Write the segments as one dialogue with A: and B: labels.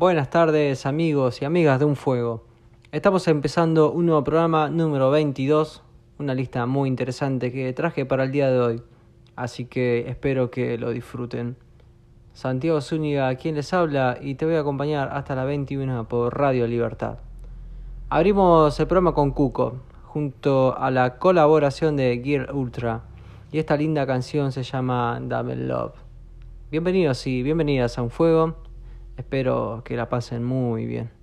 A: Buenas tardes amigos y amigas de Un Fuego. Estamos empezando un nuevo programa número 22, una lista muy interesante que traje para el día de hoy, así que espero que lo disfruten. Santiago Zúñiga, quien les habla y te voy a acompañar hasta las 21 por Radio Libertad. Abrimos el programa con Cuco, junto a la colaboración de Gear Ultra, y esta linda canción se llama Double Love. Bienvenidos y bienvenidas a Un Fuego Espero que la pasen muy bien.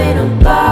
B: ain't about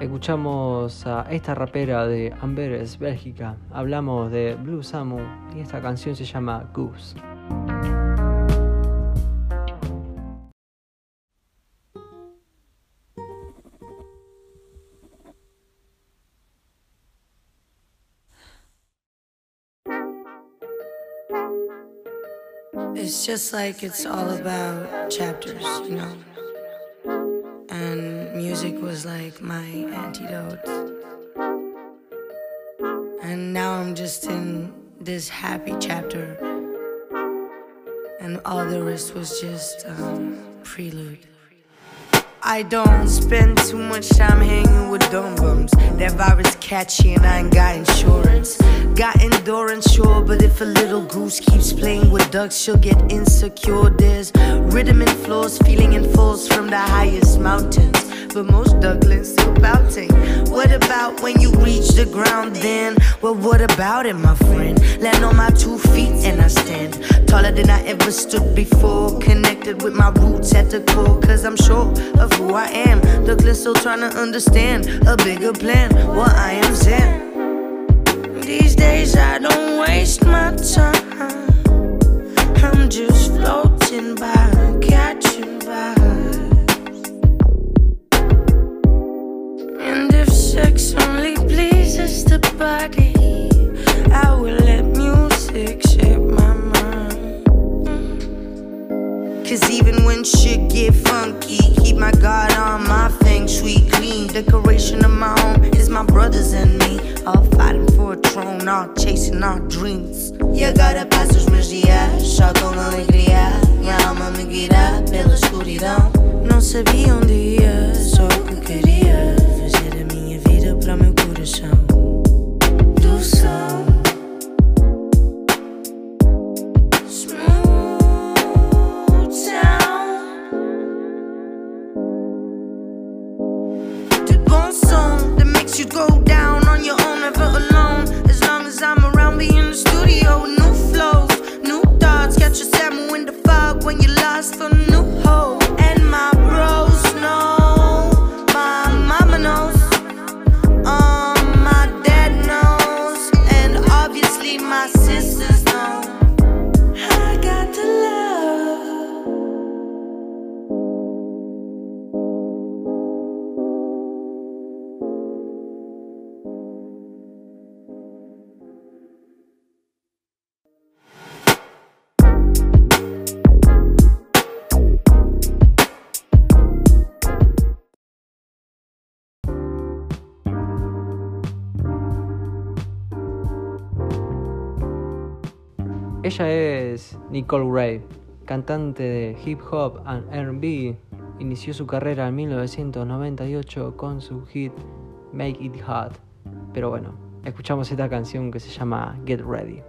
A: Escuchamos a esta rapera de Amberes, Bélgica. Hablamos de Blue Samu y esta canción se llama Goose.
C: It's just like it's all about chapters, you know. Music was like my antidote. And now I'm just in this happy chapter. And all the rest was just um, prelude. I don't spend too much time hanging with dumb bums. That virus catchy and I ain't got insurance. Got endurance, sure, but if a little goose keeps playing with ducks, she'll get insecure. There's rhythm and flows, feeling and falls from the highest mountains. But most ducklings still pouting. What about when you reach the ground then? Well, what about it, my friend? Land on my two feet and I stand taller than I ever stood before. Connected with my roots at the core, cause I'm sure of who I am. Duckling still trying to understand a bigger plan. What I am Zen. These days I don't waste my time. I'm just floating by, catching vibes. And if sex only pleases the body, I will music shape my mind. Cause even when shit get funky, keep my guard on my feng shui clean. Decoration of my home is my brothers and me. All fighting for a throne, all chasing our dreams. E agora passo os meus dias só com alegria. Minha alma me guia pela escuridão. Não sabia onde ia, só o que queria. Fazer a minha vida para o meu coração.
D: Ella es Nicole Ray, cantante de hip hop and R&B. Inició su carrera en 1998 con su hit Make It Hot. Pero bueno, escuchamos esta canción que se llama Get Ready.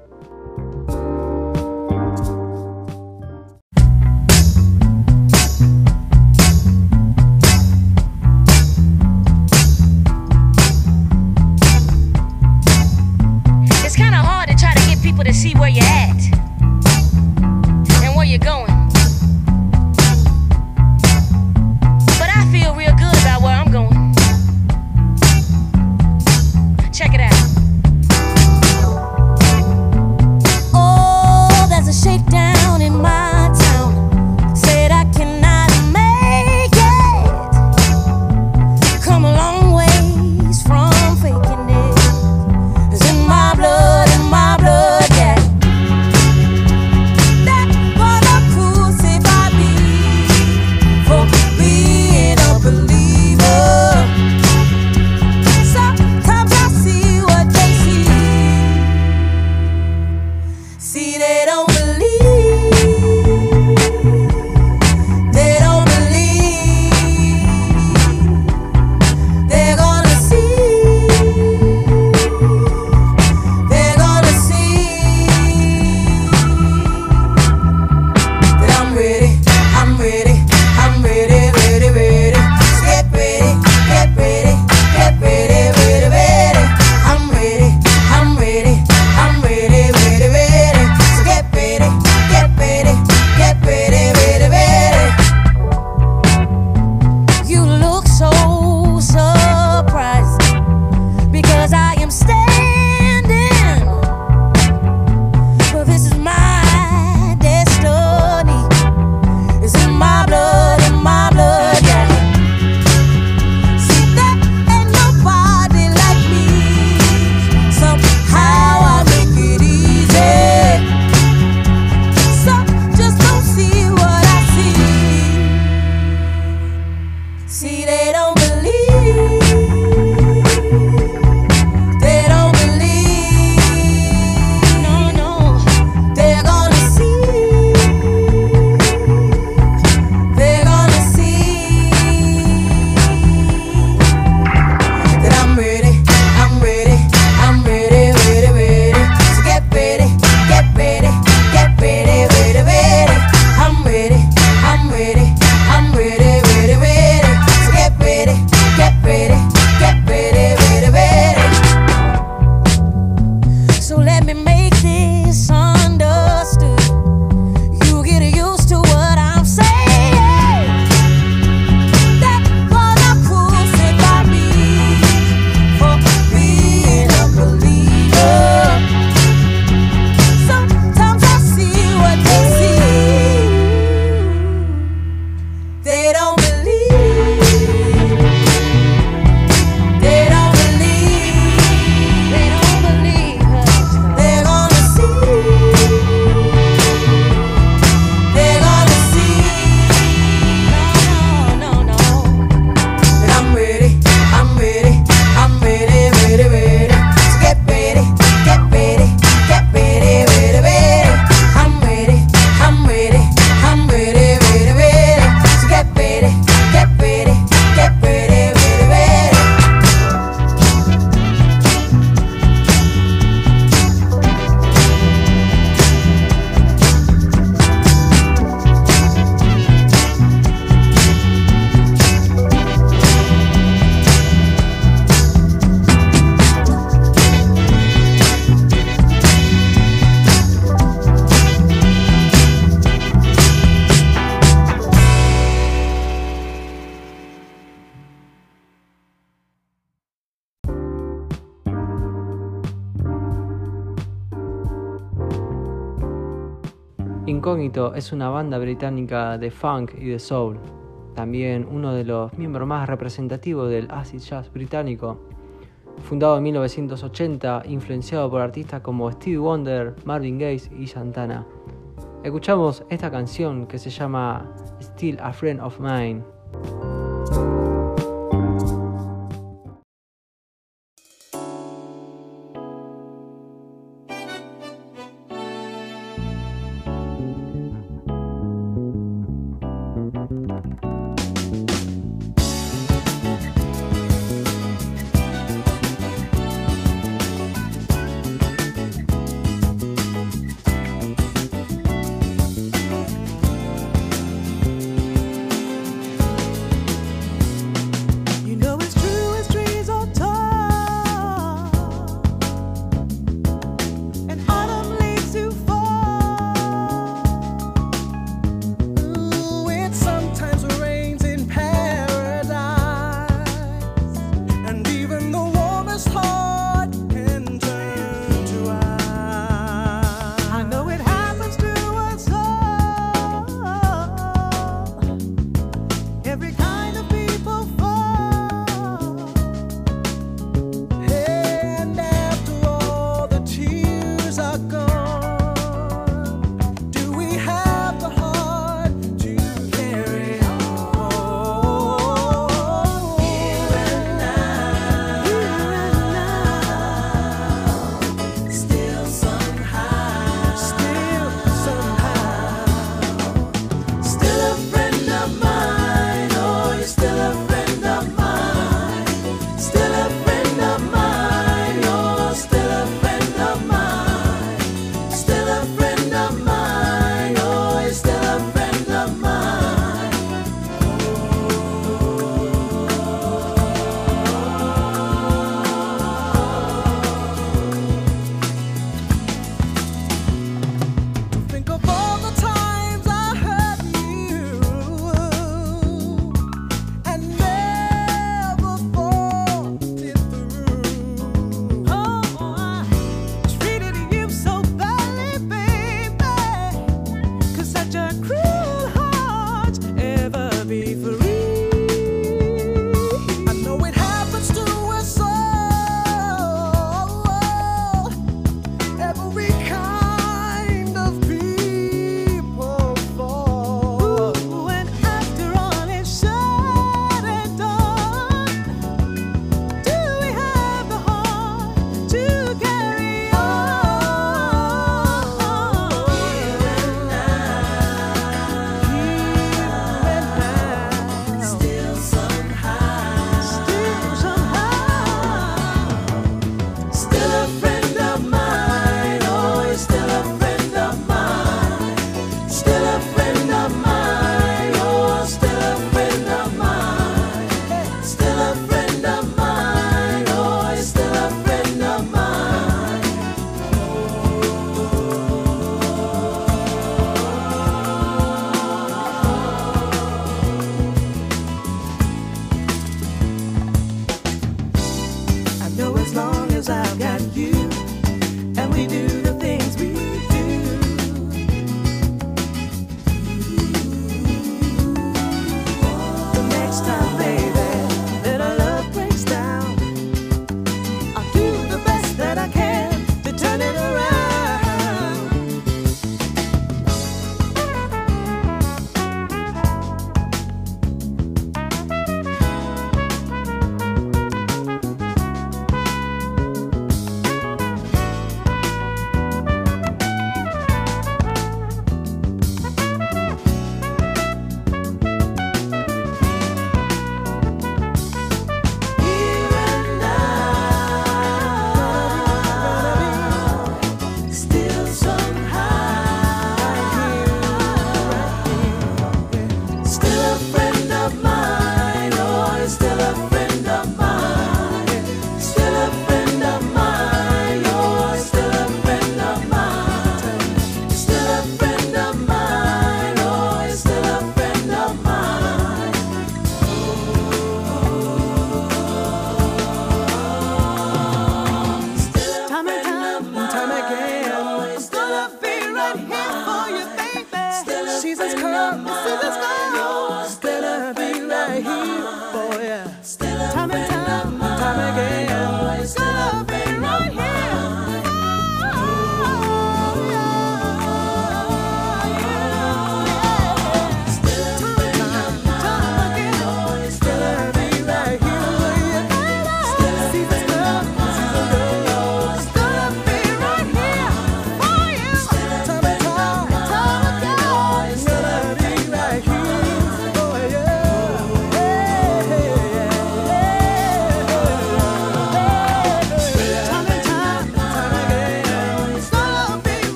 E: Es una banda británica de funk y de soul, también uno de los miembros más representativos del acid jazz británico. Fundado en 1980, influenciado por artistas como Steve Wonder, Marvin Gaye y Santana. Escuchamos esta canción que se llama Still a Friend of Mine.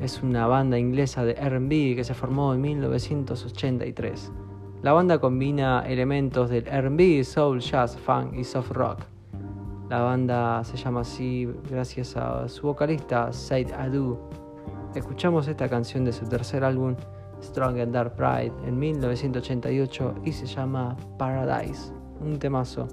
D: Es una banda inglesa de RB que se formó en 1983. La banda combina elementos del RB, soul, jazz, funk y soft rock. La banda se llama así gracias a su vocalista Said Adu. Escuchamos esta canción de su tercer álbum, Strong and Dark Pride, en 1988 y se llama Paradise, un temazo.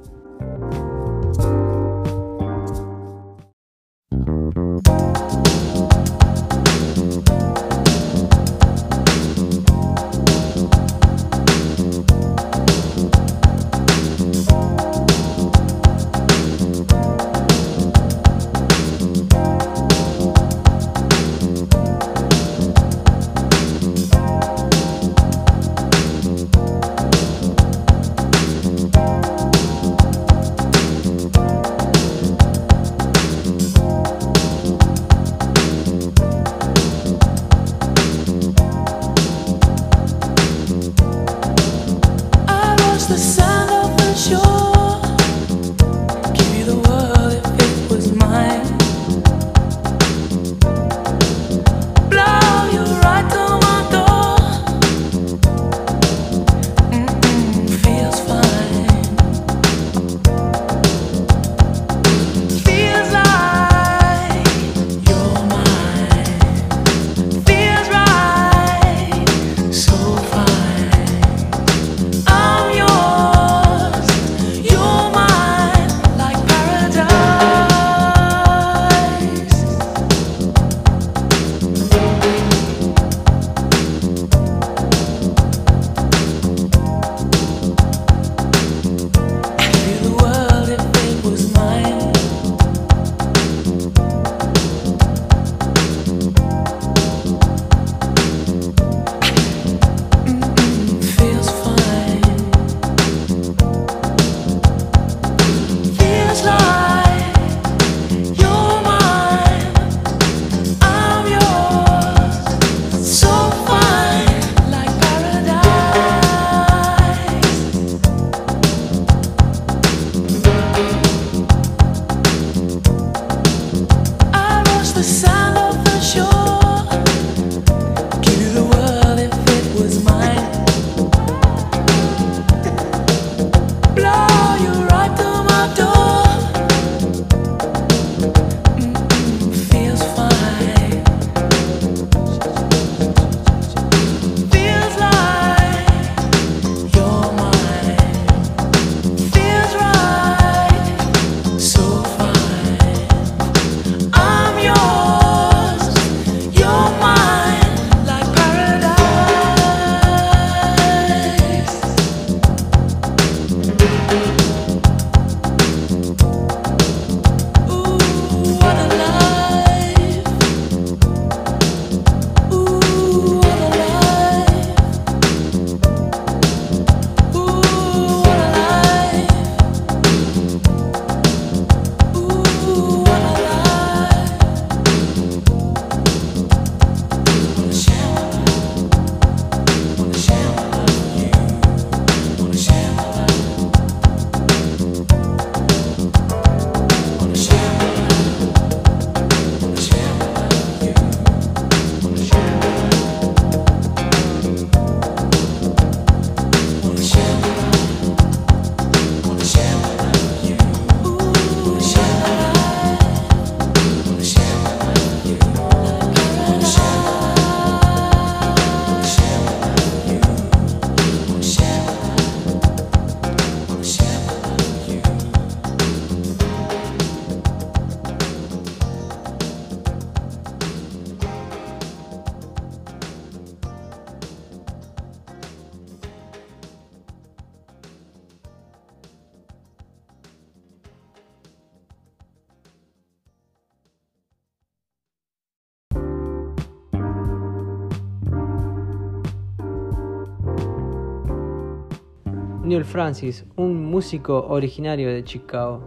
F: Francis, un músico originario de Chicago,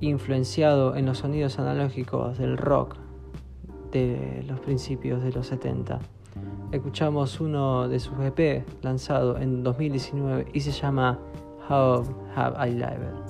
F: influenciado en los sonidos analógicos del rock de los principios de los 70. Escuchamos uno de sus EP lanzado en 2019 y se llama How Have I Lived.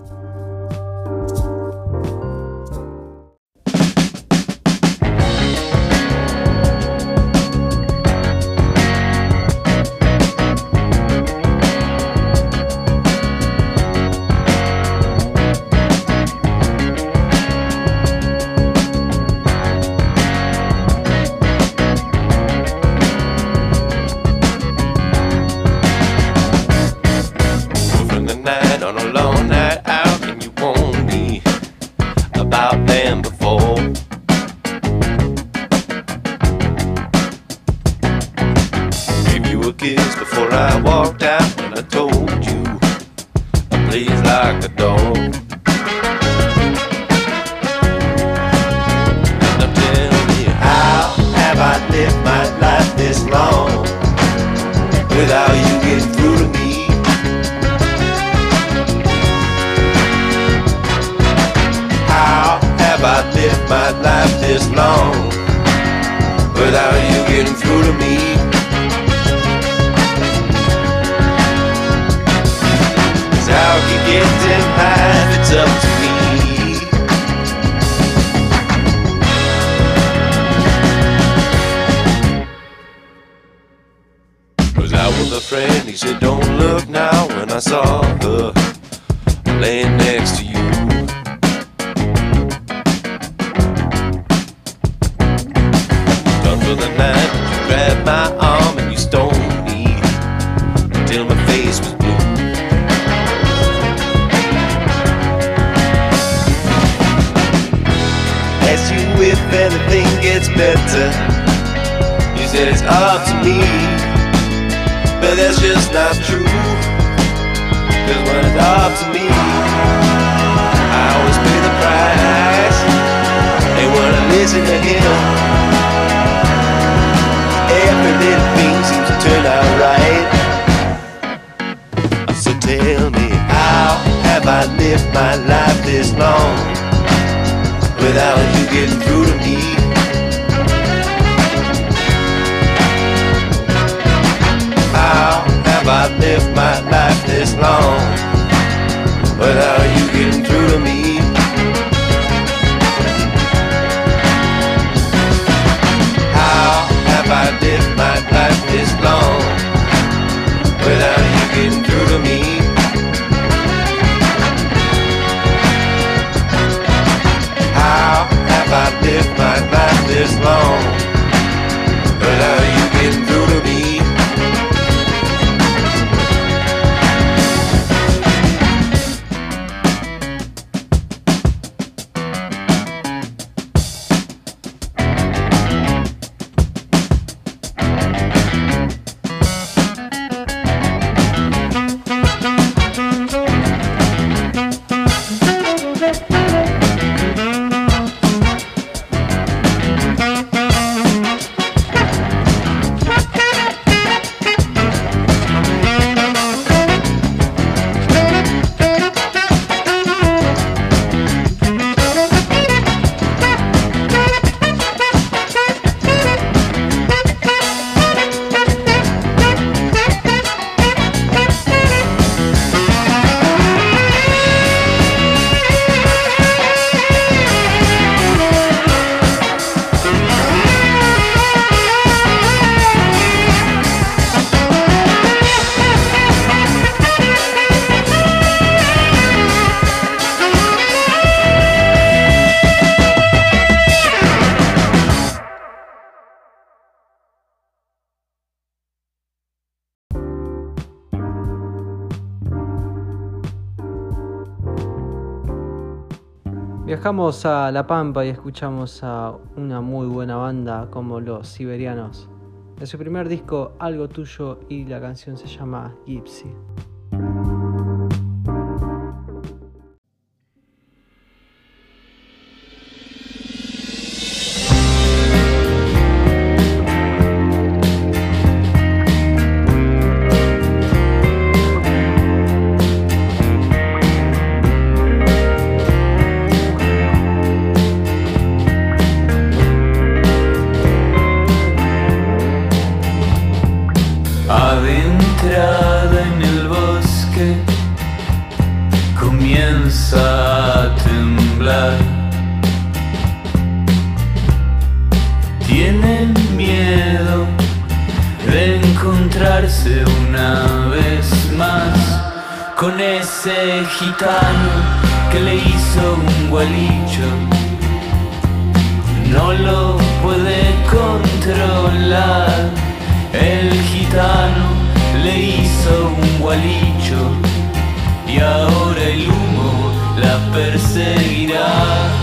D: about this long.
F: viajamos a La Pampa y escuchamos a una muy buena banda como los Siberianos. De su primer disco, Algo Tuyo, y la canción se llama Gypsy.
G: hablar. Tienen miedo de encontrarse una vez más con ese gitano que le hizo un gualicho. No lo puede controlar, el gitano le hizo un gualicho y ahora el la perseguirá.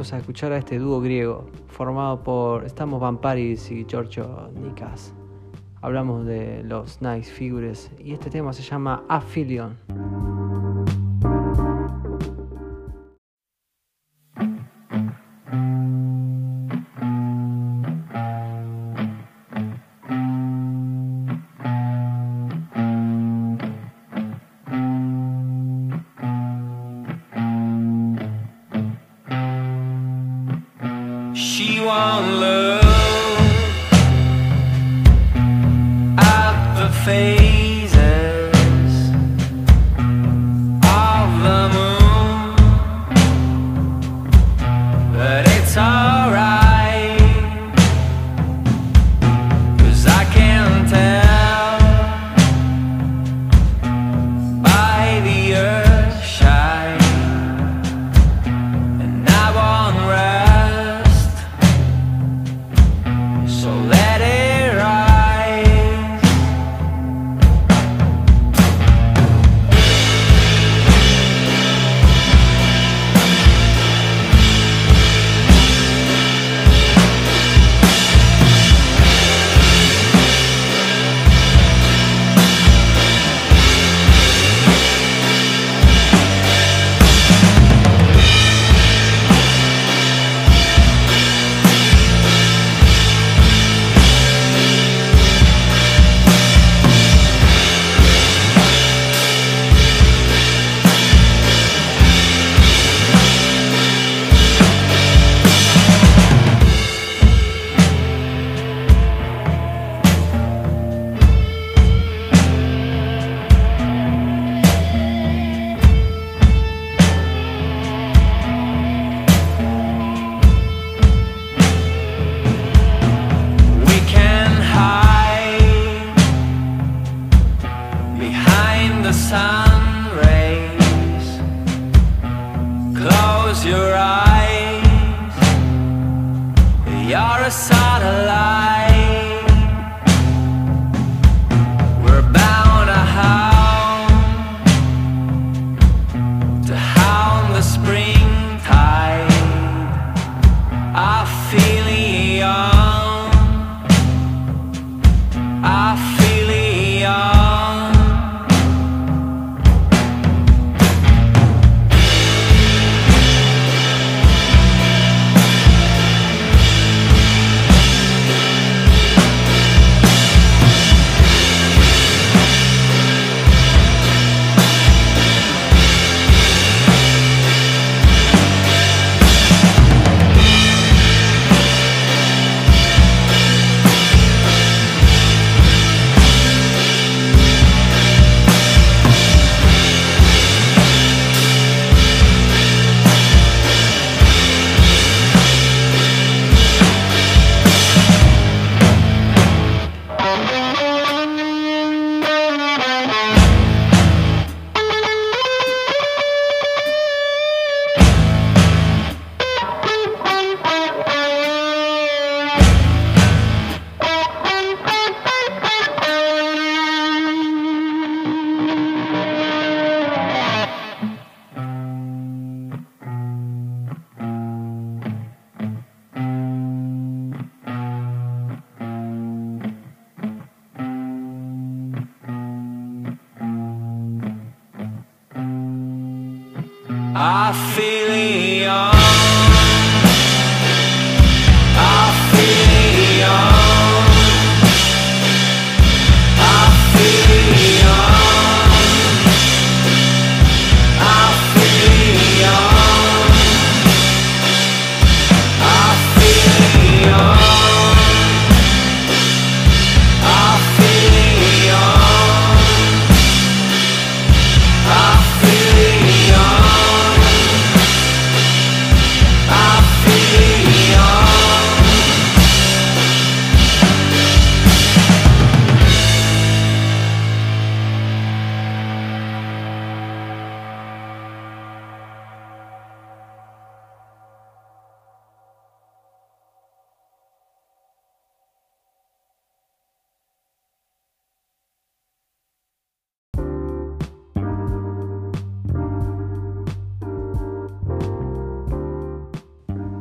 D: Volvemos a escuchar a este dúo griego formado por Estamos Vamparis y Giorgio Nikas. Hablamos de los Nice Figures y este tema se llama Aphelion.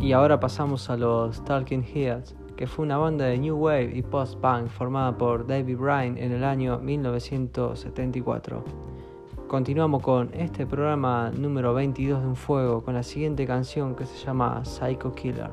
D: Y ahora pasamos a los Talking Heads, que fue una banda de New Wave y Post-Punk formada por David Bryan en el año 1974. Continuamos con este programa número 22 de Un Fuego con la siguiente canción que se llama Psycho Killer.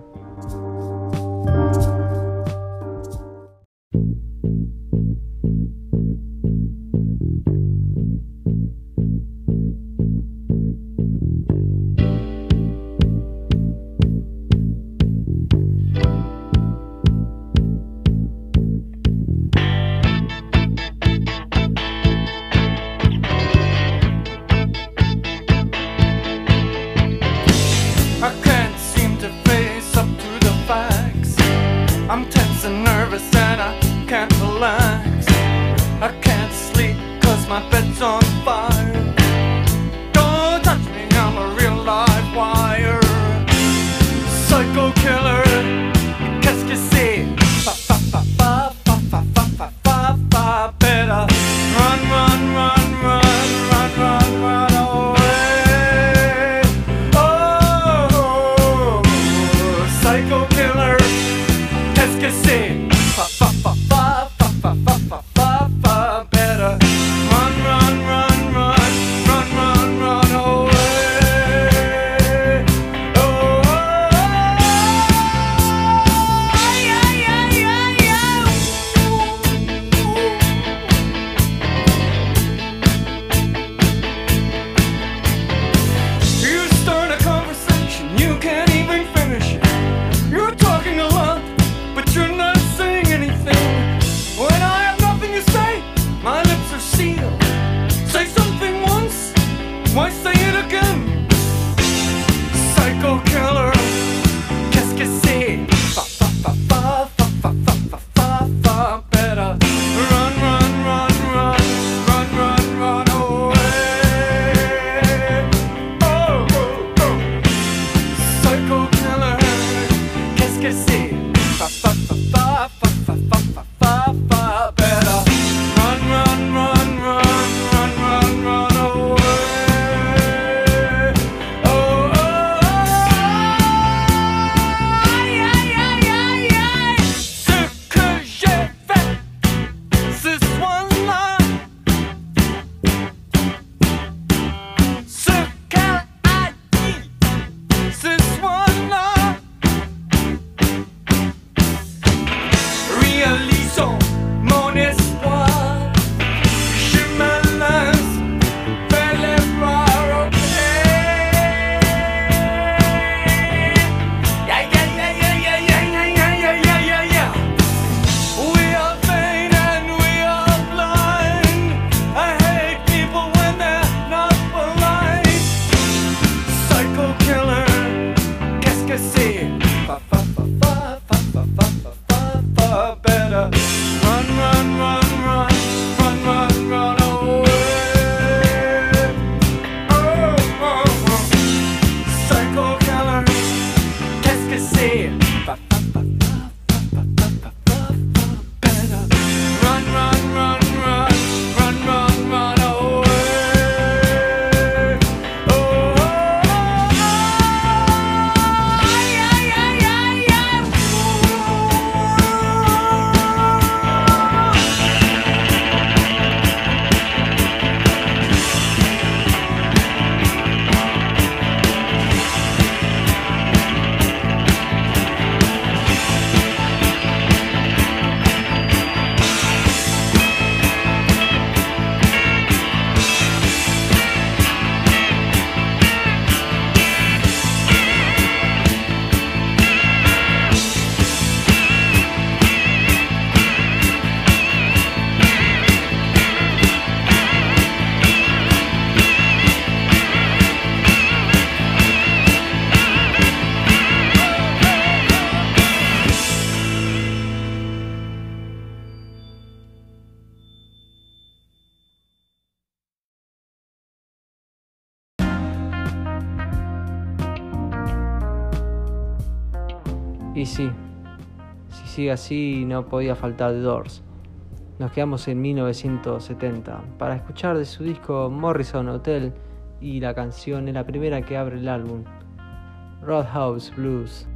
D: así no podía faltar The Doors. Nos quedamos en 1970 para escuchar de su disco Morrison Hotel y la canción es la primera que abre el álbum, Roadhouse Blues.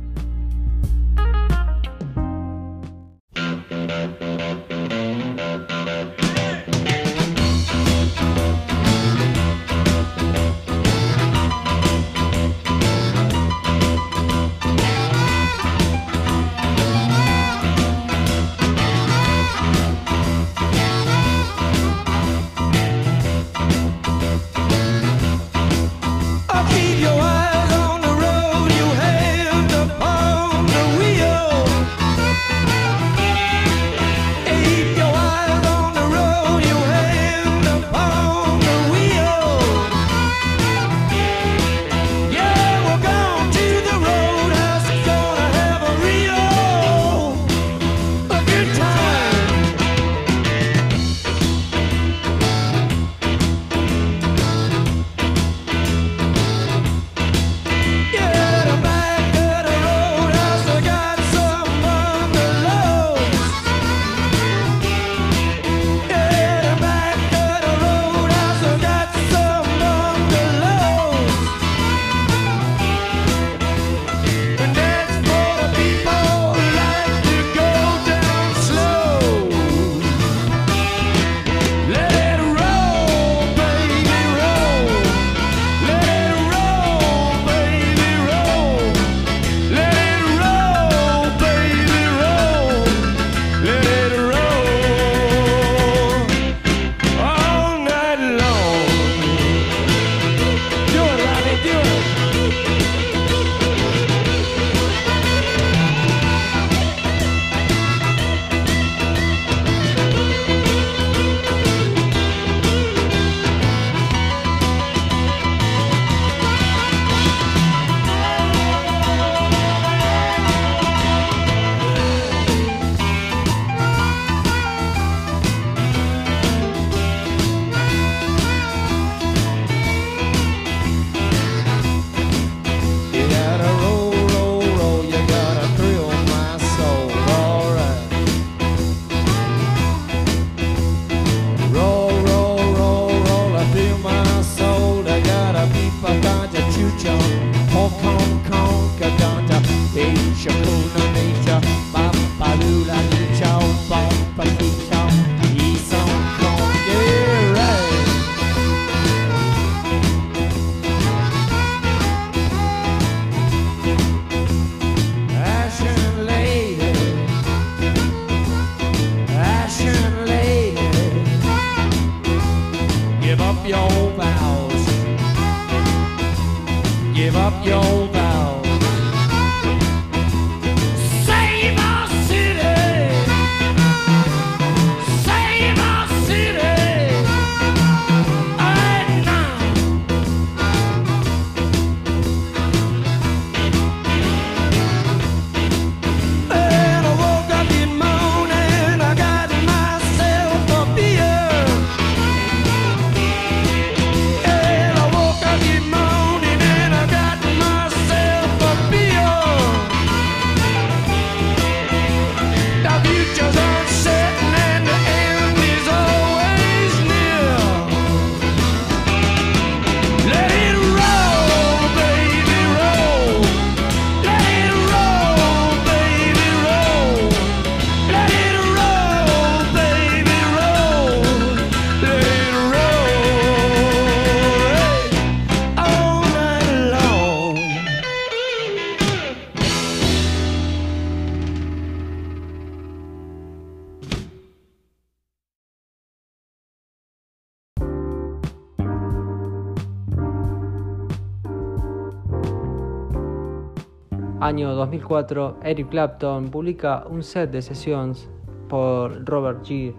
H: año 2004, Eric Clapton publica un set de sesiones por Robert G.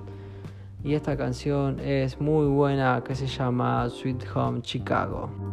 H: Y esta canción es muy buena que se llama Sweet Home Chicago.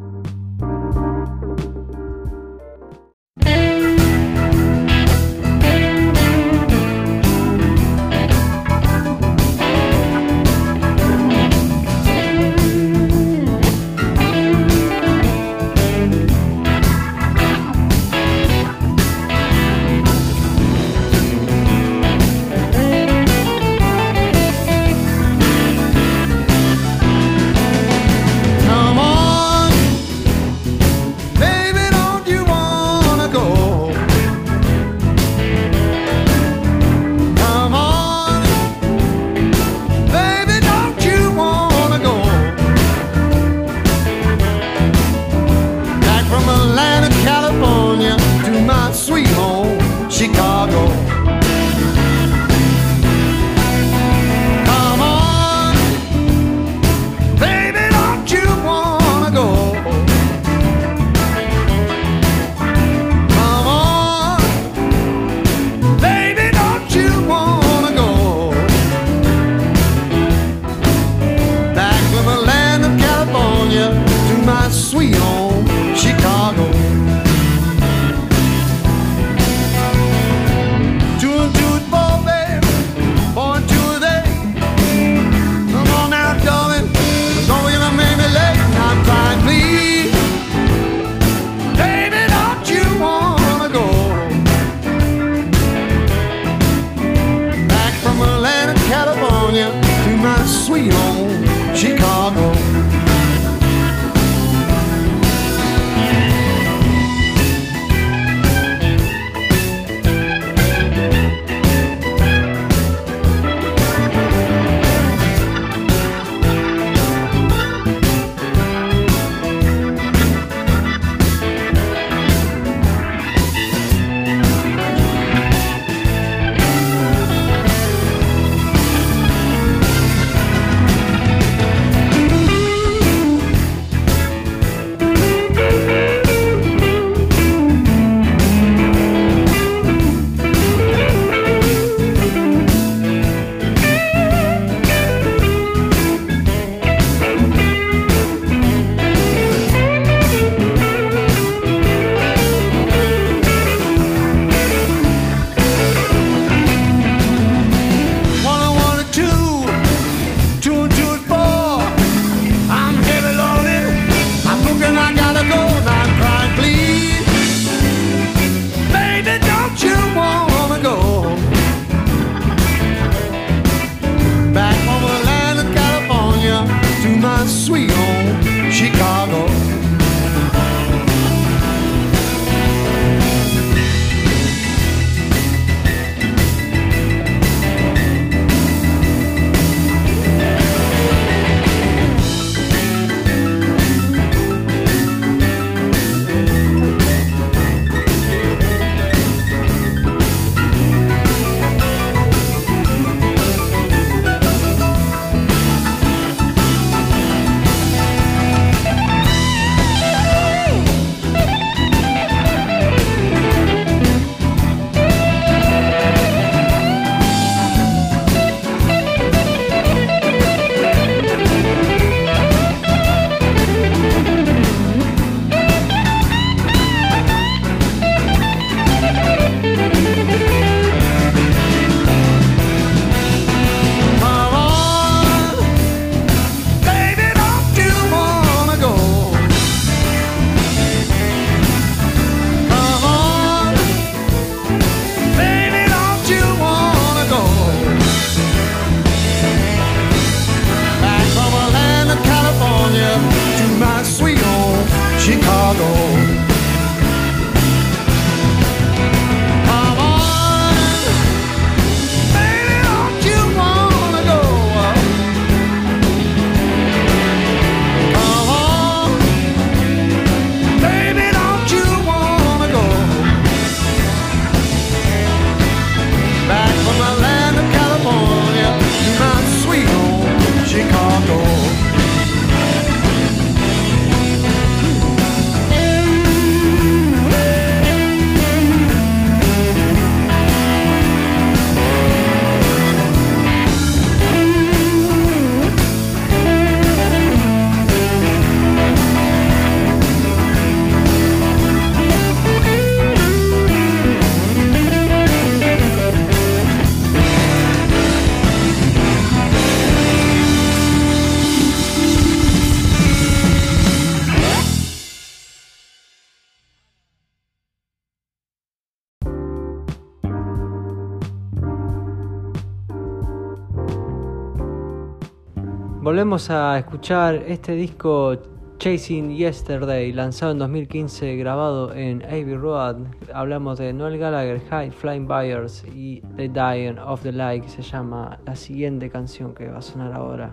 D: Volvemos a escuchar este disco Chasing Yesterday, lanzado en 2015, grabado en Abbey Road. Hablamos de Noel Gallagher, High Flying Buyers y The Dying of the Light, que se llama la siguiente canción que va a sonar ahora.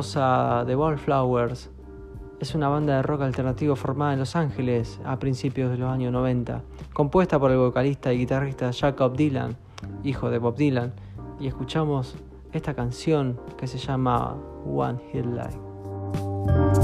D: Escuchamos a The Wallflowers. Es una banda de rock alternativo formada en Los Ángeles a principios de los años 90, compuesta por el vocalista y guitarrista Jacob Dylan, hijo de Bob Dylan, y escuchamos esta canción que se llama One Hit Life.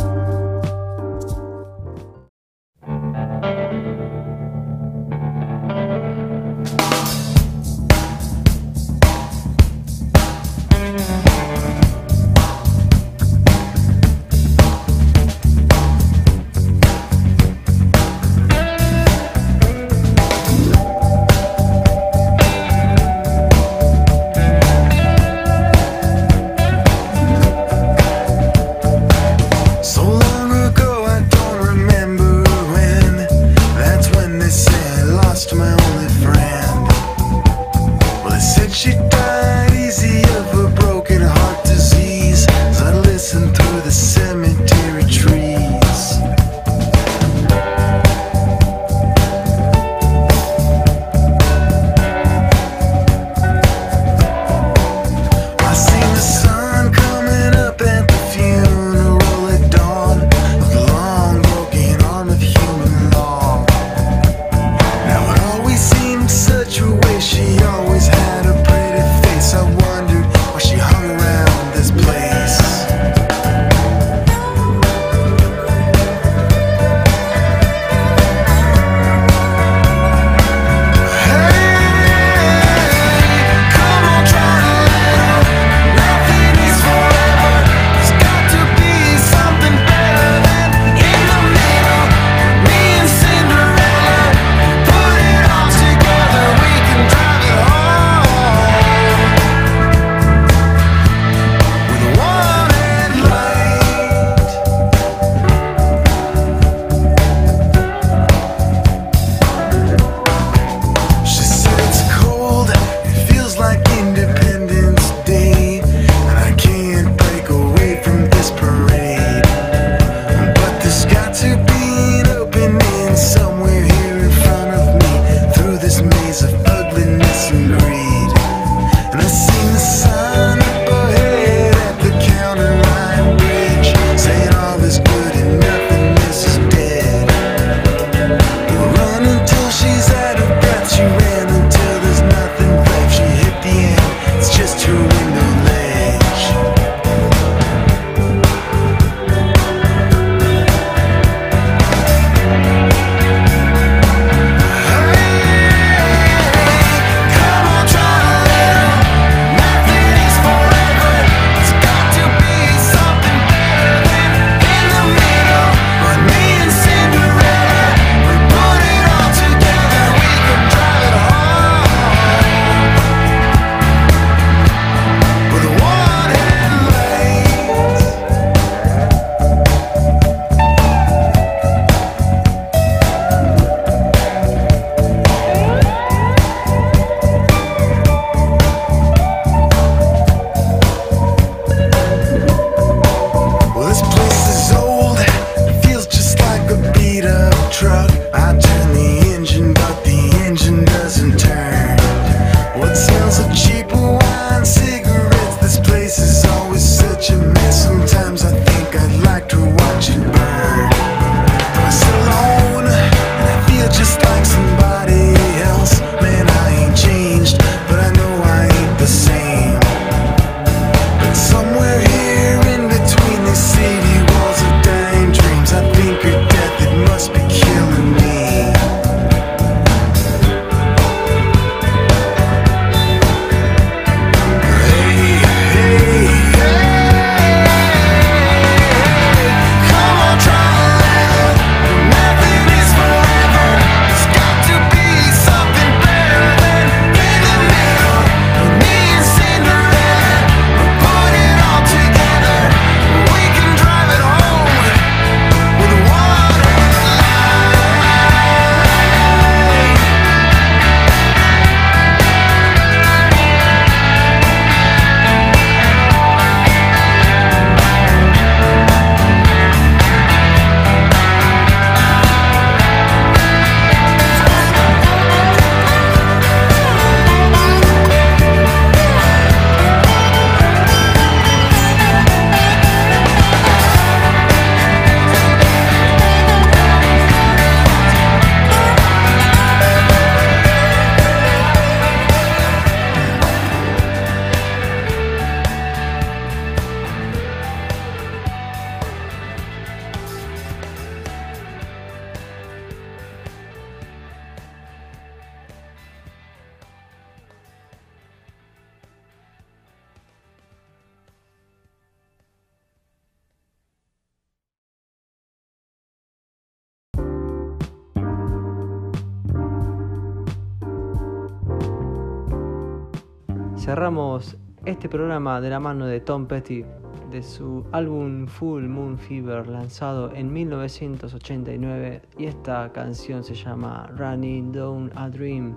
I: de la mano de Tom Petty de su álbum Full Moon Fever lanzado en 1989 y esta canción se llama Running Down a Dream.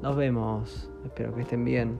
I: Nos vemos, espero que estén bien.